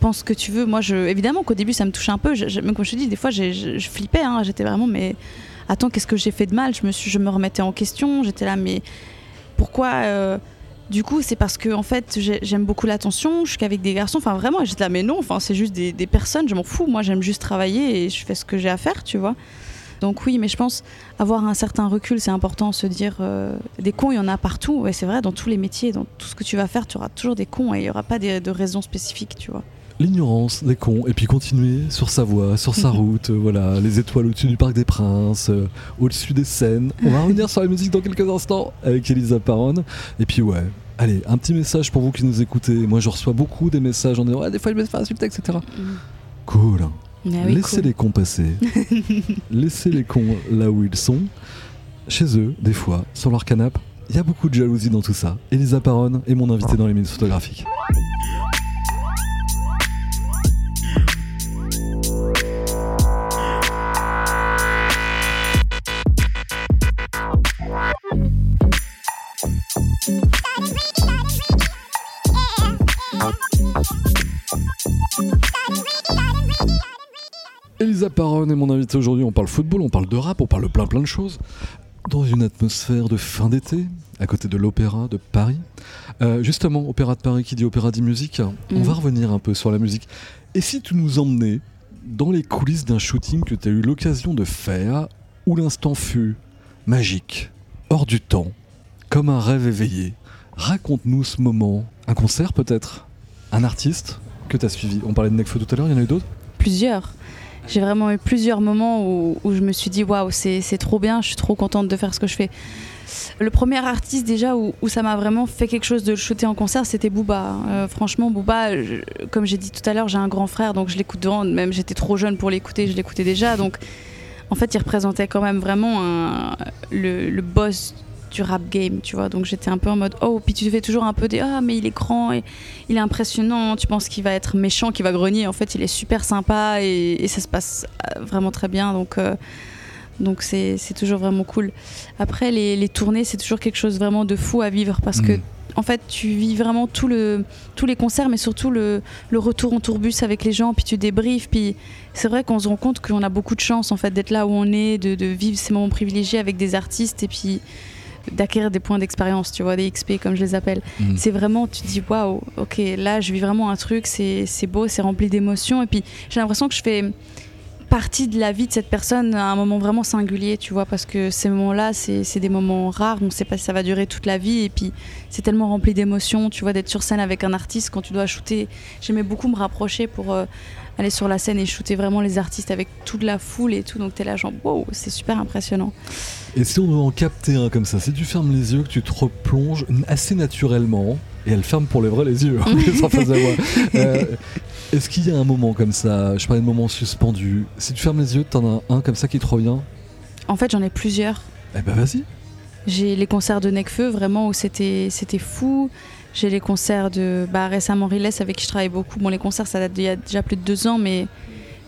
pense ce que tu veux. Moi, je, évidemment qu'au début, ça me touchait un peu. Je, je- même comme je te dis, des fois, je, flippais. hein. J'étais vraiment, mais attends, qu'est-ce que j'ai fait de mal? Je me, je me remettais en question. J'étais là, mais pourquoi euh, du coup, c'est parce que en fait, j'ai- j'aime beaucoup l'attention. Je suis qu'avec des garçons. Enfin, vraiment, et j'étais là, mais non. Enfin, c'est juste des, personnes. Je m'en fous. Moi, j'aime juste travailler et je fais ce que j'ai à faire, tu vois. Donc oui, mais je pense avoir un certain recul, c'est important. Se dire euh, des cons, il y en a partout. Ouais, c'est vrai, dans tous les métiers, dans tout ce que tu vas faire, tu auras toujours des cons et il y aura pas des- de raisons spécifiques, tu vois. L'ignorance, des cons, et puis continuer sur sa voie, sur sa route, euh, voilà, les étoiles au-dessus du Parc des Princes, euh, au-dessus des scènes. On va revenir sur la musique dans quelques instants avec Elisa Paron. Et puis ouais, allez, un petit message pour vous qui nous écoutez. Moi je reçois beaucoup des messages en disant ouais, des fois je me fais insulter, etc. Cool. Ah oui, Laissez cool. les cons passer. Laissez les cons là où ils sont. Chez eux, des fois, sur leur canapé. Il y a beaucoup de jalousie dans tout ça. Elisa Paron est mon invitée dans les minutes photographiques. Elisa Paron est mon invitée aujourd'hui. On parle football, on parle de rap, on parle de plein plein de choses. Dans une atmosphère de fin d'été, à côté de l'Opéra de Paris. Euh, justement, Opéra de Paris qui dit Opéra dit musique, on Mhm. va revenir un peu sur la musique. Et si tu nous emmenais dans les coulisses d'un shooting que tu as eu l'occasion de faire, où l'instant fut magique, hors du temps, comme un rêve éveillé. Raconte-nous ce moment. Un concert peut-être? Un artiste que tu as suivi? On parlait de Necfeu tout à l'heure, il y en a eu d'autres? Plusieurs. J'ai vraiment eu plusieurs moments où, je me suis dit waouh, c'est trop bien, je suis trop contente de faire ce que je fais. Le premier artiste déjà où, ça m'a vraiment fait quelque chose de le shooter en concert, c'était Booba. Euh, franchement, Booba, comme j'ai dit tout à l'heure, j'ai un grand frère, donc je l'écoute devant. Même j'étais trop jeune pour l'écouter, je l'écoutais déjà. Donc en fait, il représentait quand même vraiment le boss du rap game, tu vois. Donc j'étais un peu en mode oh, puis tu fais toujours un peu des ah mais il est grand et il est impressionnant. Tu penses qu'il va être méchant, qu'il va grogner. En fait, il est super sympa et, et ça se passe euh, vraiment très bien. Donc euh, donc c'est c'est toujours vraiment cool. Après les, les tournées, c'est toujours quelque chose vraiment de fou à vivre parce que Mm. en fait, tu vis vraiment tout le, tous les concerts, mais surtout le, le retour en tourbus avec les gens, puis tu débriefes. Puis c'est vrai qu'on se rend compte qu'on a beaucoup de chance en fait d'être là où on est, de, de vivre ces moments privilégiés avec des artistes et puis d'acquérir des points d'expérience, tu vois, des XP comme je les appelle. Mm. C'est vraiment, tu te dis waouh, ok, là je vis vraiment un truc, c'est beau, c'est rempli d'émotions. Et puis j'ai l'impression que je fais partie de la vie de cette personne à un moment vraiment singulier, tu vois, parce que ces moments-là, c'est c'est des moments rares, on ne sait pas si ça va durer toute la vie, et puis c'est tellement rempli d'émotions, tu vois, d'être sur scène avec un artiste quand tu dois shooter. J'aimais beaucoup me rapprocher pour euh, aller sur la scène et shooter vraiment les artistes avec toute la foule et tout, donc t'es là genre, wow, c'est super impressionnant. Et si on doit en capter un comme ça, si tu fermes les yeux, que tu te replonges assez naturellement, et elle ferme pour les vrais les yeux, sans faire à. Euh, Est-ce qu'il y a un moment comme ça Je parlais de moment suspendu. Si tu fermes les yeux, t'en as un comme ça qui te revient? En fait, j'en ai plusieurs. Eh ben vas-y. J'ai les concerts de Necfeu vraiment où c'était fou. J'ai les concerts de bah, récemment Riles avec qui je travaille beaucoup. Bon les concerts ça date d'il y a déjà plus de deux ans mais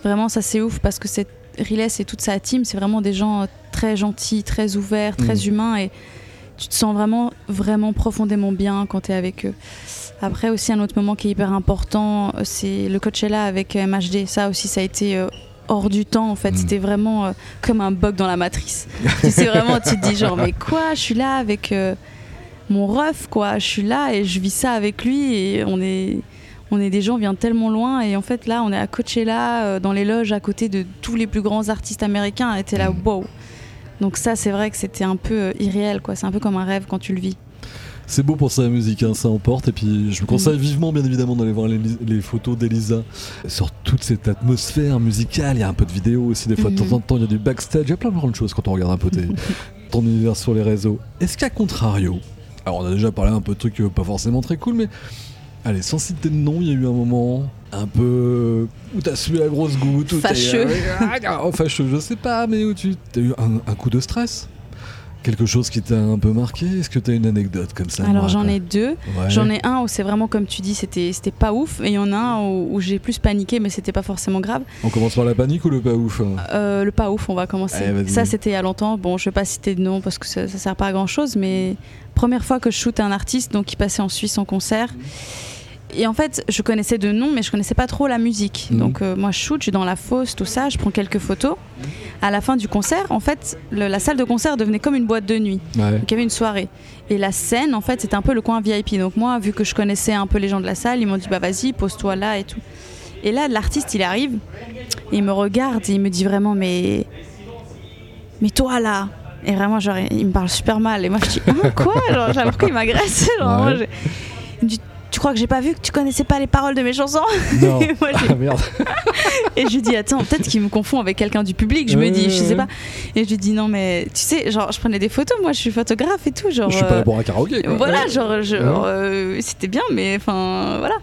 vraiment ça c'est ouf parce que c'est Riles et toute sa team c'est vraiment des gens euh, très gentils, très ouverts, très Mhm. humains et tu te sens vraiment vraiment profondément bien quand tu es avec eux. Après aussi un autre moment qui est hyper important euh, c'est le Coachella avec euh, MHD. Ça aussi ça a été euh, hors du temps en fait. Mhm. C'était vraiment euh, comme un bug dans la matrice tu sais vraiment, tu te dis genre, mais quoi, je suis là avec euh, mon ref, quoi, je suis là et je vis ça avec lui et on est, on est des gens, on vient tellement loin et en fait là, on est à Coachella, euh, dans les loges à côté de tous les plus grands artistes américains et t'es là, Mhm. wow. Donc ça, c'est vrai que c'était un peu euh, irréel, quoi. C'est un peu comme un rêve quand tu le vis. C'est beau pour ça la musique, hein, ça emporte. Et puis je me conseille vivement, bien évidemment, d'aller voir les, les photos d'Elisa sur toute cette atmosphère musicale. Il y a un peu de vidéo aussi, des fois de temps en temps, il y a du backstage. Il y a plein de choses quand on regarde un peu tes- ton univers sur les réseaux. Est-ce qu'à contrario, alors on a déjà parlé un peu de trucs euh, pas forcément très cool, mais allez, sans citer de nom, il y a eu un moment un peu où t'as sué la grosse goutte, où t'as- Fâcheux. Oh, fâcheux, je sais pas, mais où tu as eu un, un coup de stress Quelque chose qui t'a un peu marqué Est-ce que t'as une anecdote comme ça Alors j'en ai deux. Ouais. J'en ai un où c'est vraiment comme tu dis, c'était pas ouf. Et il y en a un où, où j'ai plus paniqué, mais c'était pas forcément grave. On commence par la panique ou le pas ouf hein Euh, le pas ouf, on va commencer. Allez, vas-y. ça, c'était il y a longtemps. Bon, je vais pas citer de nom parce que ça, ça sert pas à grand chose, mais première fois que je shoot un artiste, donc qui passait en Suisse en concert. Et en fait, je connaissais de nom, mais je connaissais pas trop la musique. Mhm. Donc, euh, moi, je shoot, je suis dans la fosse, tout ça, je prends quelques photos. À la fin du concert, en fait, le- la salle de concert devenait comme une boîte de nuit. Ouais. Donc il y avait une soirée. Et la scène, en fait, c'était un peu le coin VIP. Donc moi, vu que je connaissais un peu les gens de la salle, ils m'ont dit bah vas-y, pose-toi là et tout. Et là, l'artiste, il arrive, et il me regarde et il me dit vraiment mais mais toi là. Et vraiment, genre, il me parle super mal. Et moi, je dis Hein, quoi? Genre, l'impression qu'il m'agresse. Genre, Ouais. moi, je- Il me dit tu crois que j'ai pas vu que tu connaissais pas les paroles de mes chansons Non. Et moi, Ah merde. et je lui dis, attends, peut-être qu'il me confond avec quelqu'un du public. Je me dis, je sais pas. Et je lui dis, non, mais tu sais, genre, je prenais des photos, moi, je suis photographe et tout. Genre, Je suis pas euh, là pour un karaoké. quoi. voilà, genre, euh, c'était bien, mais enfin, voilà.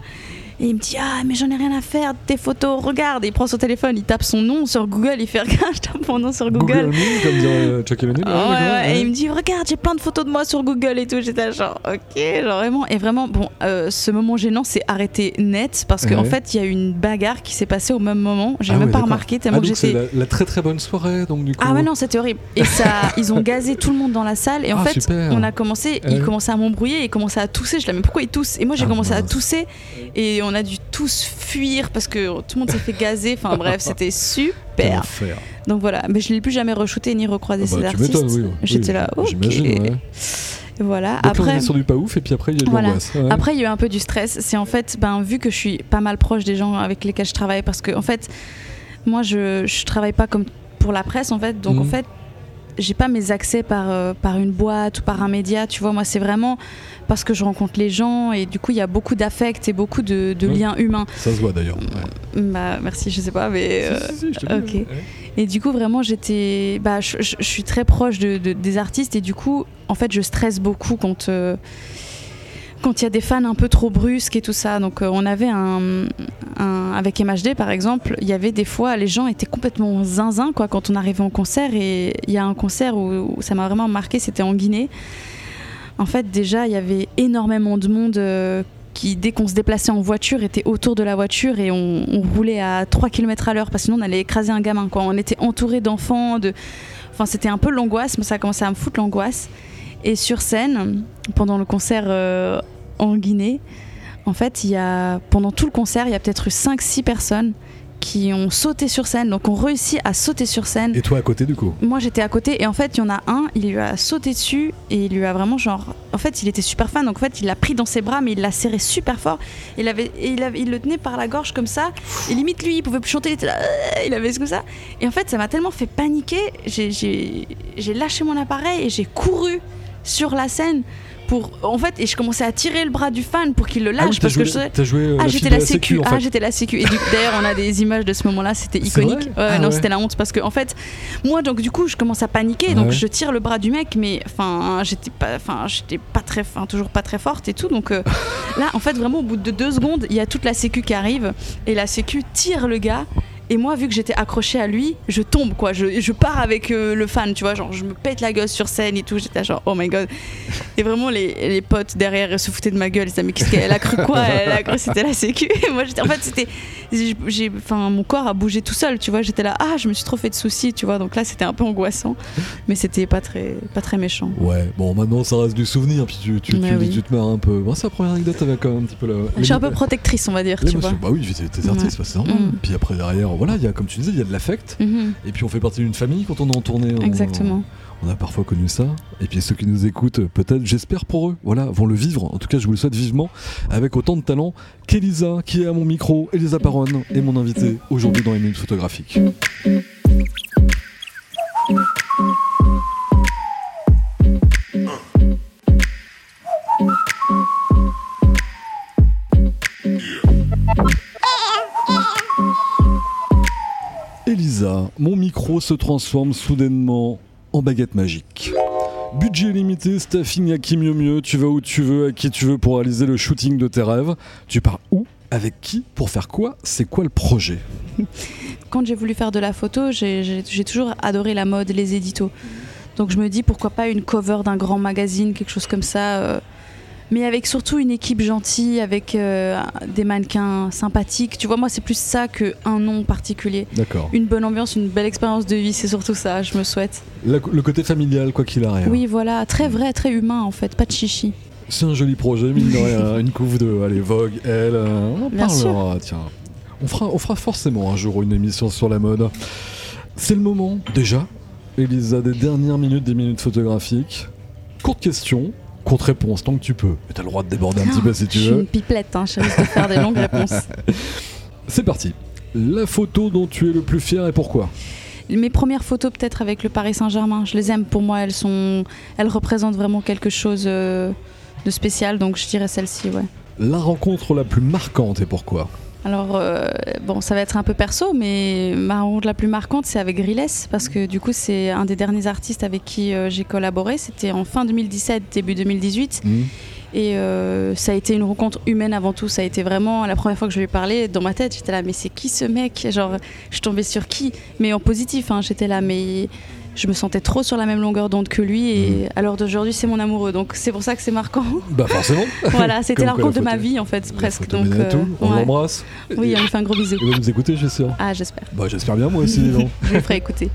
Et il me dit, ah, mais j'en ai rien à faire de tes photos, regarde. Et il prend son téléphone, il tape son nom sur Google, il fait, regarde, je tape mon nom sur Google Google. Me, comme dirait euh, Chuck et Ah ouais, ouais, ouais. Et il me dit regarde j'ai plein de photos de moi sur Google et tout j'étais genre ok genre vraiment et vraiment bon euh, ce moment gênant c'est arrêté net parce qu'en Ouais. fait il y a eu une bagarre qui s'est passée au même moment j'ai Ah même pas remarqué Ah, tellement que c'est j'étais la, la très très bonne soirée, donc du coup. ah ouais non c'était horrible et ça ils ont gazé tout le monde dans la salle et en Ah, fait super. on a commencé ils commençaient à m'embrouiller ils commençaient à tousser je là mais pourquoi ils toussent? Et moi j'ai Ah, commencé à tousser et on a dû tous fuir parce que tout le monde s'est fait gazer enfin bref c'était super enfer. donc voilà mais je l'ai plus jamais re-shooté ni recroisé Ah ces bah, tu artistes oui. j'étais là ok ouais. voilà. Donc là, on Après, est sur du pas ouf, et puis après, il y a de Voilà. ouais. après, il y a eu un peu du stress. C'est en fait, ben, vu que je suis pas mal proche des gens avec lesquels je travaille, parce que en fait, Moi, je, je travaille pas comme pour la presse en fait. Donc Mhm. en fait, j'ai pas mes accès par, euh, par une boîte ou par un média. Tu vois, moi, c'est vraiment parce que je rencontre les gens et du coup, il y a beaucoup d'affect et beaucoup de, de Ouais. liens humains. Ça se voit d'ailleurs. Ouais. Bah, merci, je sais pas, mais. euh, Si, si, si, je te dis, ok. ouais. Et du coup, vraiment, j'étais. Bah, je, je- je suis très proche de, de- des artistes et du coup, en fait, je stresse beaucoup quand. euh, quand il y a des fans un peu trop brusques et tout ça. Donc, euh, on avait un, Avec MHD, par exemple, il y avait des fois, les gens étaient complètement zinzin quoi, quand on arrivait en concert. Et il y a un concert où, ça m'a vraiment marqué, c'était en Guinée. En fait, déjà, il y avait énormément de monde. euh, qui, dès qu'on se déplaçait en voiture, était autour de la voiture et on, roulait à 3 km à l'heure parce que sinon on allait écraser un gamin. Quoi. On était entouré d'enfants, de... enfin c'était un peu l'angoisse, mais ça a commencé à me foutre l'angoisse. Et sur scène, pendant le concert euh, en Guinée, en fait, il y a, pendant tout le concert, il y a peut-être eu 5-6 personnes qui ont sauté sur scène, donc ont réussi à sauter sur scène. Et toi à côté du coup Moi j'étais à côté et en fait il y en a un, il lui a sauté dessus et il lui a vraiment genre. En fait il était super fan donc en fait il l'a pris dans ses bras mais il l'a serré super fort. Il, avait, et il, avait- il le tenait par la gorge comme ça et limite lui il pouvait plus chanter, il était là, euh, il avait comme ça. Et en fait ça m'a tellement fait paniquer, j'ai lâché mon appareil et j'ai couru sur la scène pour. En fait et je commençais à tirer le bras du fan pour qu'il le lâche Ah oui, parce joué, que je. t'as joué euh, Ah, j'étais la sécu. en Ah, fait. j'étais la sécu. Et du- d'ailleurs, on a des images de ce moment-là, c'était iconique. Ouais, Ah non, ouais. c'était la honte parce que, en fait, moi, donc, du coup, je commence à paniquer. Ouais. Donc, je tire le bras du mec, mais enfin, j'étais pas, enfin, j'étais pas très, enfin, toujours pas très forte et tout. Donc, euh, là, en fait, vraiment, au bout de deux secondes, il y a toute la sécu qui arrive et la sécu tire le gars. Et moi, vu que j'étais accrochée à lui, je tombe quoi. Je, je pars avec euh, le fan, tu vois. Genre, je me pète la gosse sur scène et tout. J'étais genre, oh my god. Et vraiment, les, les potes derrière ils se foutaient de ma gueule. Ils disaient, mais qu'est-ce qu'elle a cru quoi? Elle a cru que c'était la sécu? Et moi, j'étais, en fait, c'était. j'ai- Enfin, mon corps a bougé tout seul, tu vois. J'étais là, ah, je me suis trop fait de soucis, tu vois. Donc là, c'était un peu angoissant. Mais c'était pas très, pas très méchant. Ouais, bon maintenant ça reste du souvenir, puis tu, tu, tu, oui. tu te marres un peu. Moi c'est la première anecdote avec quand même un petit peu la... Je suis un peu protectrice, on va dire, tu vois. Bah oui, t'es artiste, bah, c'est normal. Mm. Puis après derrière, voilà, il y a comme tu disais, il y a de l'affect. Mhm, Et puis on fait partie d'une famille quand on est en tournée. on- Exactement. On a parfois connu ça. Et puis ceux qui nous écoutent, peut-être, j'espère pour eux, voilà, vont le vivre. En tout cas, je vous le souhaite vivement, avec autant de talent qu'Elisa, qui est à mon micro, Elisa Paronne, est mon invitée aujourd'hui dans les minutes photographiques. Mon micro se transforme soudainement en baguette magique. Budget limité, staffing à qui mieux mieux, tu vas où tu veux, à qui tu veux pour réaliser le shooting de tes rêves. Tu pars où Avec qui Pour faire quoi C'est quoi le projet? Quand j'ai voulu faire de la photo, j'ai toujours adoré la mode, les éditos. Donc je me dis pourquoi pas une cover d'un grand magazine, quelque chose comme ça. euh, mais avec surtout une équipe gentille, avec euh, des mannequins sympathiques. Tu vois, moi c'est plus ça qu'un nom particulier. D'accord. Une bonne ambiance, une belle expérience de vie, c'est surtout ça, je me souhaite. La- le côté familial, quoi qu'il arrive. Oui, voilà, très vrai, très humain en fait, pas de chichi. C'est un joli projet, mine de rien. Une couve de allez, Vogue, elle, euh, on en Bien parlera. Tiens, on fera, on fera forcément un jour une émission sur la mode. C'est le moment, déjà, Elisa, des dernières minutes des minutes photographiques. Courte question, courte réponse, tant que tu peux. Mais t'as le droit de déborder un petit peu si tu je suis veux. une pipelette, hein, je risque de faire des longues réponses. C'est parti. La photo dont tu es le plus fier et pourquoi? Mes premières photos peut-être avec le Paris Saint-Germain, je les aime. Pour moi, elles sont, elles représentent vraiment quelque chose euh, de spécial. Donc je dirais celle-ci, ouais. La rencontre la plus marquante et pourquoi? Alors euh, bon, ça va être un peu perso, mais ma rencontre la plus marquante, c'est avec Grilles, parce que du coup, c'est un des derniers artistes avec qui euh, j'ai collaboré. C'était en fin 2017, début 2018. Hmm Et euh, ça a été une rencontre humaine avant tout. Ça a été vraiment la première fois que je lui ai parlé. Dans ma tête, j'étais là, mais c'est qui ce mec? Genre, je tombais sur qui? Mais en positif, hein, j'étais là, mais je me sentais trop sur la même longueur d'onde que lui. Et à l'heure d'aujourd'hui, c'est mon amoureux. Donc c'est pour ça que c'est marquant. Bah forcément. voilà, c'était la rencontre de ma vie, en fait, presque. Donc, euh, tout. On ouais. l'embrasse. Oui, Et- on lui fait un gros bisou. Il va nous écouter, je sûr. Ah, j'espère. Bah j'espère bien moi aussi, donc. Je lui ferai écouter.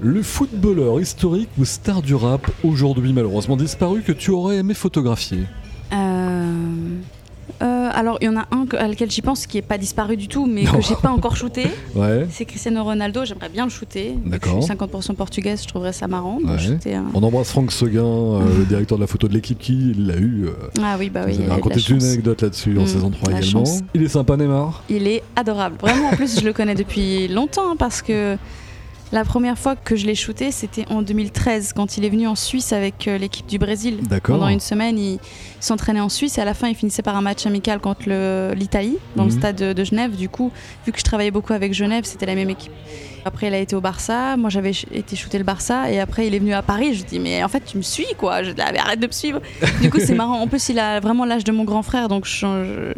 Le footballeur historique ou star du rap, aujourd'hui malheureusement disparu, que tu aurais aimé photographier? Euh, alors, il y en a un à lequel j'y pense qui est pas disparu du tout, mais Non. que j'ai pas encore shooté. Ouais. C'est Cristiano Ronaldo. J'aimerais bien le shooter. D'accord. Je suis 50% portugaise, je trouverais ça marrant. Ouais. un- On embrasse Franck Seguin, euh, le directeur de la photo de l'équipe, qui l'a eu. euh, Ah oui, bah oui. il a raconté une chance. anecdote là-dessus en Mm, saison 3 la également. chance. Il est sympa, Neymar? Il est adorable. Vraiment, en plus, je le connais depuis longtemps hein, parce que la première fois que je l'ai shooté, c'était en 2013 quand il est venu en Suisse avec euh, l'équipe du Brésil. Pendant une semaine, il s'entraînait en Suisse et à la fin, il finissait par un match amical contre l'Italie dans le Mhm. stade de, de Genève. Du coup, vu que je travaillais beaucoup avec Genève, c'était la même équipe. Après, il a été au Barça. Moi, j'avais été shooter le Barça et après, il est venu à Paris. Je dis, mais en fait, tu me suis quoi Je dis, Ah, mais arrête de me suivre. Du coup, c'est marrant. En plus, il a vraiment l'âge de mon grand frère, donc je- je-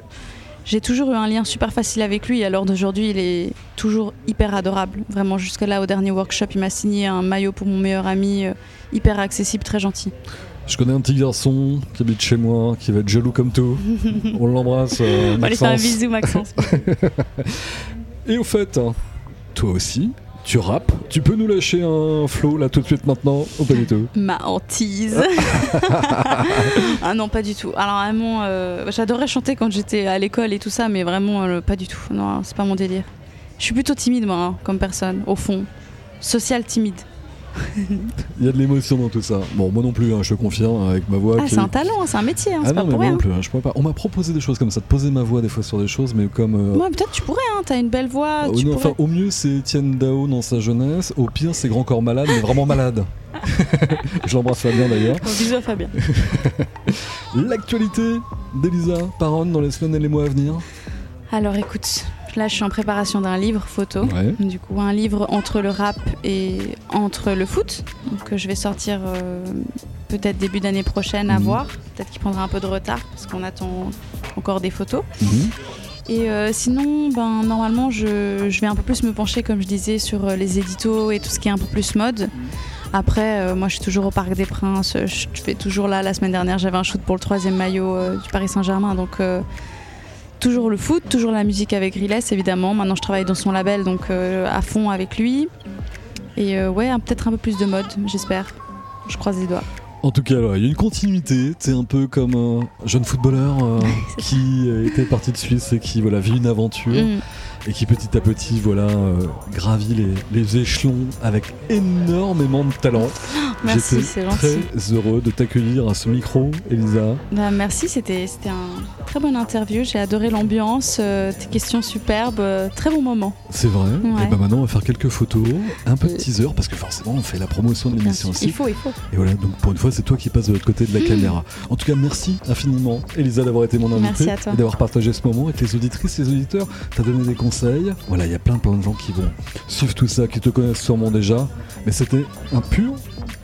j'ai toujours eu un lien super facile avec lui. À l'heure d'aujourd'hui, il est toujours hyper adorable. Vraiment, jusque là, au dernier workshop, il m'a signé un maillot pour mon meilleur ami, euh, hyper accessible, très gentil. Je connais un petit garçon qui habite chez moi, qui va être jaloux comme tout. On l'embrasse. euh, On va lui faire un Maxence. bisou, Maxence. Et au fait, hein, toi aussi, tu rappes. Tu peux nous lâcher un flow là tout de suite maintenant ou pas du tout? Ma hantise. ah non, pas du tout. Alors vraiment, euh, j'adorais chanter quand j'étais à l'école et tout ça, mais vraiment euh, pas du tout. Non, c'est pas mon délire. Je suis plutôt timide moi, hein, comme personne, au fond. Social timide. Il y a de l'émotion dans tout ça. Bon, moi non plus, hein, je te confirme, avec ma voix. Ah, qui- c'est un talent, hein, c'est un métier, hein, Ah c'est non, pas mais pour moi rien. non plus, hein, je pourrais pas. On m'a proposé des choses comme ça, de poser ma voix des fois sur des choses, mais comme. euh, Moi, peut-être tu pourrais, hein, t'as une belle voix. oh tu non, pourrais. enfin, au mieux, c'est Étienne Dao dans sa jeunesse. Au pire, c'est Grand Corps Malade, mais vraiment malade. je l'embrasse bien d'ailleurs. Bon, bisous à Fabien. L'actualité d'Elisa Paronne dans les semaines et les mois à venir. Alors écoute, là je suis en préparation d'un livre photo. Ouais. Du coup, un livre entre le rap et entre le foot. Que je vais sortir euh, peut-être début d'année prochaine à Mhm. voir. Peut-être qu'il prendra un peu de retard parce qu'on attend encore des photos. Mhm. Et euh, sinon, ben, normalement, je, je vais un peu plus me pencher, comme je disais, sur euh, les éditos et tout ce qui est un peu plus mode. Après, euh, moi, je suis toujours au Parc des Princes. Je je fais toujours là. La semaine dernière, j'avais un shoot pour le troisième maillot euh, du Paris Saint-Germain. Donc, euh, toujours le foot, toujours la musique avec Riles, évidemment. Maintenant, je travaille dans son label, donc euh, à fond avec lui. Et euh, ouais, peut-être un peu plus de mode, j'espère. Je croise les doigts. En tout cas, il y a une continuité. T'es un peu comme un jeune footballeur euh, qui était parti de Suisse et qui voilà, vit une aventure Mm. Et qui petit à petit voilà, euh, gravit les, les échelons avec énormément de talent. Merci, J'étais c'est très gentil. heureux de t'accueillir à ce micro, Elisa. Bah, merci, c'était un très bonne interview. J'ai adoré l'ambiance, euh, tes questions superbes, euh, très bon moment. C'est vrai. Ouais. Et ben maintenant, on va faire quelques photos, un peu de teaser, parce que forcément, on fait la promotion de l'émission aussi. Il faut, il faut. Et voilà, donc pour une fois, c'est toi qui passes de l'autre côté de la Mmh. caméra. En tout cas, merci infiniment, Elisa, d'avoir été mon invitée Merci à toi. et d'avoir partagé ce moment avec les auditrices, les auditeurs. T'as donné des conseils. Voilà, il y a plein, plein de gens qui vont suivre tout ça, qui te connaissent sûrement déjà. Mais c'était un pur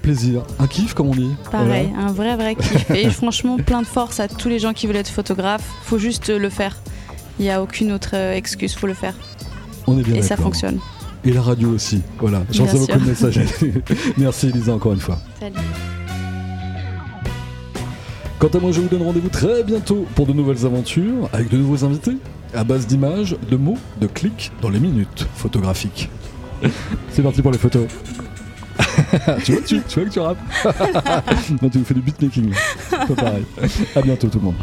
plaisir, un kiff, comme on dit. Pareil, un vrai, vrai kiff. Et franchement, plein de force à tous les gens qui veulent être photographes. Faut juste le faire. Il n'y a aucune autre euh, excuse, faut le faire. On est bien Et ça fonctionne. Et la radio aussi. Voilà, j'en sais beaucoup de messages. merci, Elisa, encore une fois. Salut. Quant à moi, je vous donne rendez-vous très bientôt pour de nouvelles aventures avec de nouveaux invités à base d'images, de mots, de clics dans les minutes photographiques. C'est parti pour les photos. tu, vois, tu, tu vois que tu rappes Non, tu nous fais du beatmaking. Pas pareil. À bientôt tout le monde.